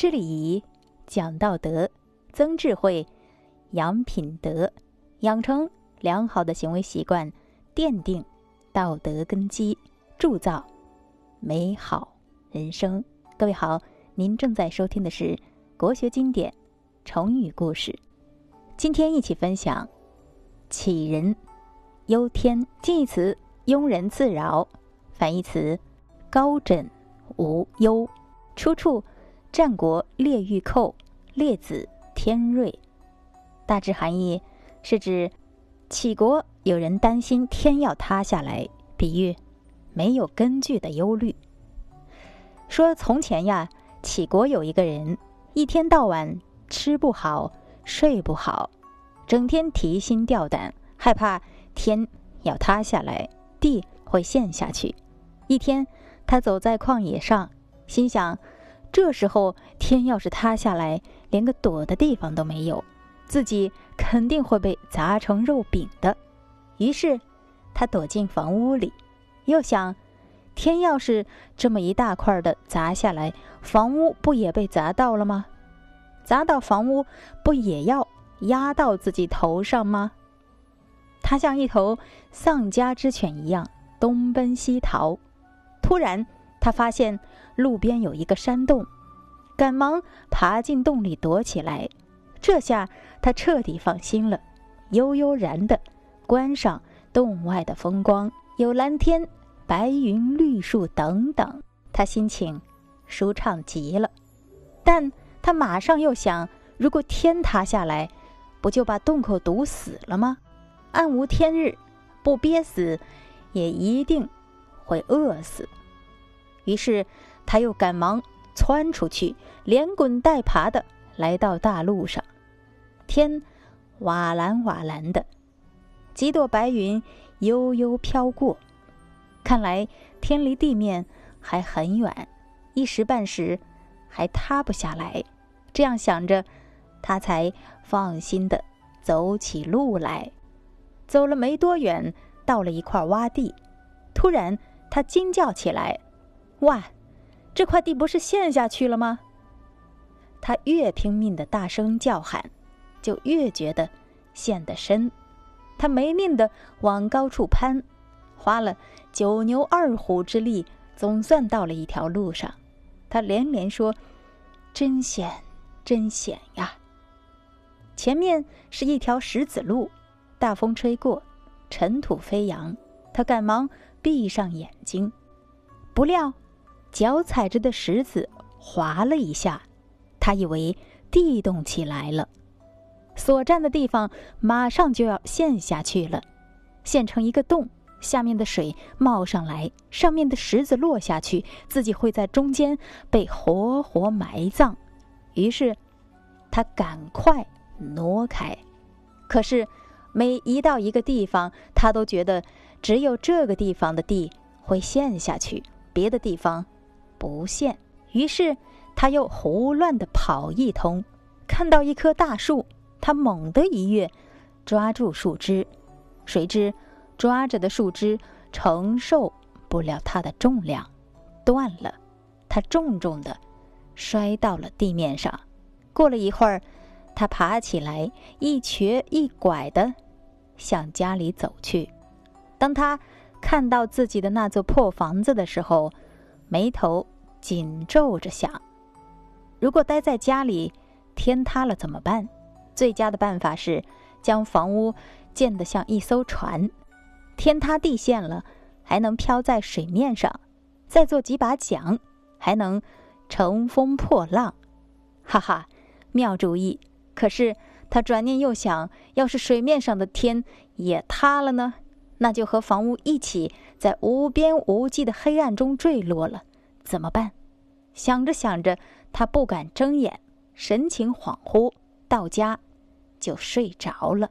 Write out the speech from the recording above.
知礼仪，讲道德，增智慧，养品德，养成良好的行为习惯，奠定道德根基，铸造美好人生。各位好，您正在收听的是国学经典成语故事。今天一起分享“杞人忧天”，近义词庸人自扰，反义词高枕无忧。出处。战国列御寇列子天瑞，大致含义是指杞国有人担心天要塌下来，比喻没有根据的忧虑。说从前呀，杞国有一个人，一天到晚吃不好睡不好，整天提心吊胆，害怕天要塌下来，地会陷下去。一天，他走在旷野上，心想。这时候天要是塌下来，连个躲的地方都没有，自己肯定会被砸成肉饼的。于是，他躲进房屋里，又想：天要是这么一大块的砸下来，房屋不也被砸到了吗？砸到房屋，不也要压到自己头上吗？他像一头丧家之犬一样东奔西逃，突然。他发现路边有一个山洞，赶忙爬进洞里躲起来。这下他彻底放心了，悠悠然的观赏洞外的风光，有蓝天、白云、绿树等等，他心情舒畅极了。但他马上又想：如果天塌下来，不就把洞口堵死了吗？暗无天日，不憋死，也一定会饿死。于是，他又赶忙窜出去，连滚带爬的来到大路上。天瓦蓝瓦蓝的，几朵白云悠悠飘过。看来天离地面还很远，一时半时还塌不下来。这样想着，他才放心的走起路来。走了没多远，到了一块洼地，突然他惊叫起来。哇，这块地不是陷下去了吗？他越拼命的大声叫喊，就越觉得陷得深。他没命的往高处攀，花了九牛二虎之力，总算到了一条路上。他连连说：“真险，真险呀！”前面是一条石子路，大风吹过，尘土飞扬。他赶忙闭上眼睛，不料。脚踩着的石子滑了一下，他以为地动起来了，所站的地方马上就要陷下去了，陷成一个洞，下面的水冒上来，上面的石子落下去，自己会在中间被活活埋葬。于是，他赶快挪开。可是，每移到一个地方，他都觉得只有这个地方的地会陷下去，别的地方。不现，于是他又胡乱的跑一通，看到一棵大树，他猛地一跃，抓住树枝，谁知抓着的树枝承受不了他的重量，断了，他重重的摔到了地面上。过了一会儿，他爬起来，一瘸一拐的向家里走去。当他看到自己的那座破房子的时候，眉头紧皱着想：如果待在家里，天塌了怎么办？最佳的办法是将房屋建得像一艘船，天塌地陷了还能漂在水面上；再做几把桨，还能乘风破浪。哈哈，妙主意！可是他转念又想，要是水面上的天也塌了呢？那就和房屋一起在无边无际的黑暗中坠落了，怎么办？想着想着，他不敢睁眼，神情恍惚，到家就睡着了。